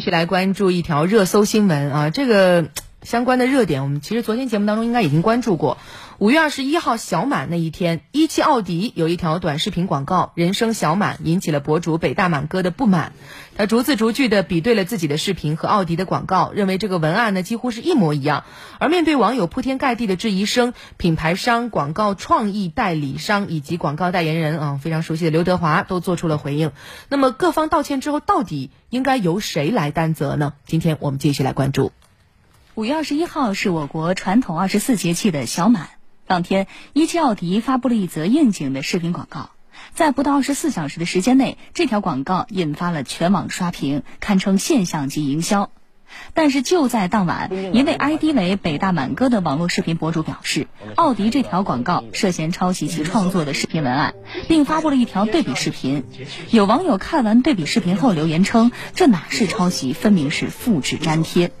继续来关注一条热搜新闻啊，这个相关的热点，我们其实昨天节目当中应该已经关注过。五月二十一号小满那一天，一汽奥迪有一条短视频广告“人生小满”，引起了博主北大满哥的不满。他逐字逐句的比对了自己的视频和奥迪的广告，认为这个文案呢几乎是一模一样。而面对网友铺天盖地的质疑声，品牌商、广告创意代理商以及广告代言人啊，非常熟悉的刘德华都做出了回应。那么各方道歉之后，到底应该由谁来担责呢？今天我们继续来关注。五月二十一号是我国传统二十四节气的小满。当天，一汽奥迪发布了一则应景的视频广告，在不到二十四小时的时间内，这条广告引发了全网刷屏，堪称现象级营销。但是就在当晚，一位 ID 为“北大满哥”的网络视频博主表示，奥迪这条广告涉嫌抄袭其创作的视频文案，并发布了一条对比视频。有网友看完对比视频后留言称：“这哪是抄袭，分明是复制粘贴。”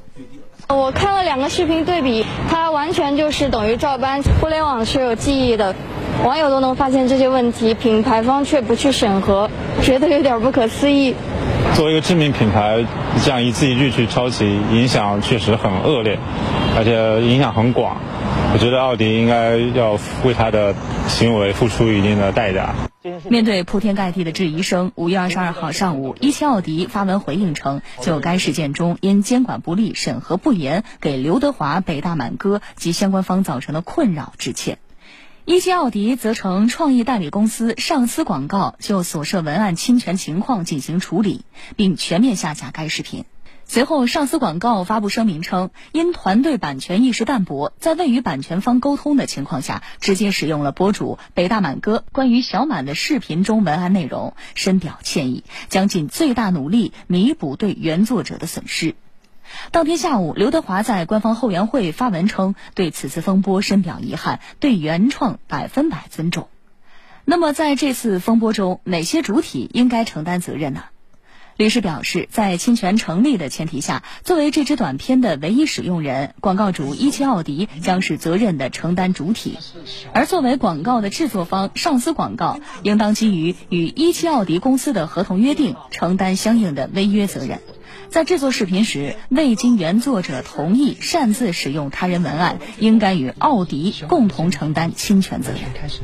我看了两个视频对比，它完全就是等于照搬。互联网是有记忆的，网友都能发现这些问题，品牌方却不去审核，觉得有点不可思议。作为一个知名品牌，这样一字一句去抄袭，影响确实很恶劣，而且影响很广。我觉得奥迪应该要为他的行为付出一定的代价。面对铺天盖地的质疑声，五月二十二号上午，一汽奥迪发文回应称，就该事件中因监管不力、审核不严，给刘德华、北大满哥及相关方造成的困扰致歉。一汽奥迪则称，创意代理公司上思广告就所涉文案侵权情况进行处理，并全面下架该视频。随后，上司广告发布声明称，因团队版权意识淡薄，在未与版权方沟通的情况下，直接使用了博主北大满哥关于小满的视频中文案内容，深表歉意，将尽最大努力弥补对原作者的损失。当天下午，刘德华在官方后援会发文称，对此次风波深表遗憾，对原创百分百尊重。那么，在这次风波中，哪些主体应该承担责任呢？律师表示，在侵权成立的前提下，作为这支短片的唯一使用人，广告主一汽奥迪将是责任的承担主体；而作为广告的制作方，上司广告应当基于与一汽奥迪公司的合同约定，承担相应的违约责任。在制作视频时，未经原作者同意擅自使用他人文案，应该与奥迪共同承担侵权责任。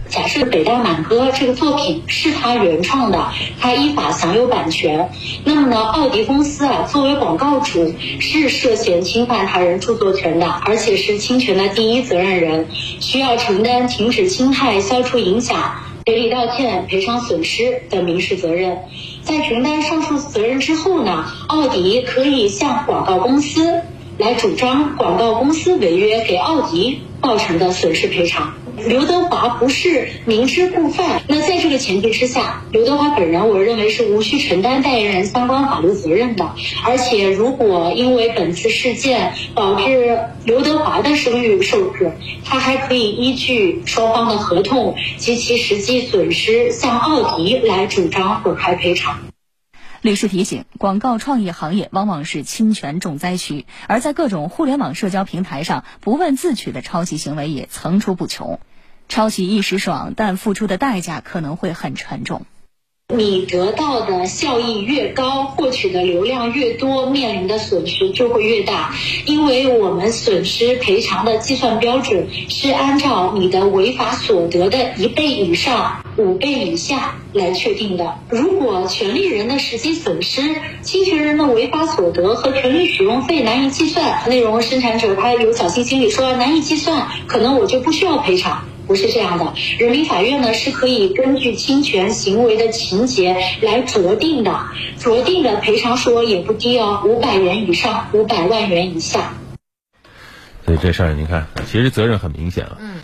假设北大满哥这个作品是他原创的，他依法享有版权，那么呢，奥迪公司啊作为广告主是涉嫌侵犯他人著作权的，而且是侵权的第一责任人，需要承担停止侵害、消除影响。赔礼道歉、赔偿损失的民事责任，在承担上述责任之后呢，奥迪可以向广告公司来主张广告公司违约给奥迪造成的损失赔偿。刘德华不是明知故犯，那在这个前提之下，刘德华本人我认为是无需承担代言人相关法律责任的。而且，如果因为本次事件导致刘德华的声誉受损，他还可以依据双方的合同及其实际损失，向奥迪来主张损害赔偿。律师提醒：广告创意行业往往是侵权重灾区，而在各种互联网社交平台上，不问自取的抄袭行为也层出不穷。抄袭一时爽，但付出的代价可能会很沉重。你得到的效益越高，获取的流量越多，面临的损失就会越大。因为我们损失赔偿的计算标准是按照你的违法所得的一倍以上、五倍以下来确定的。如果权利人的实际损失、侵权人的违法所得和权利使用费难以计算，内容生产者他有侥幸心理，说难以计算，可能我就不需要赔偿。不是这样的，人民法院呢是可以根据侵权行为的情节来酌定的，酌定的赔偿数额也不低哦，五百元以上，五百万元以下。所以这事儿，你看，其实责任很明显了。嗯。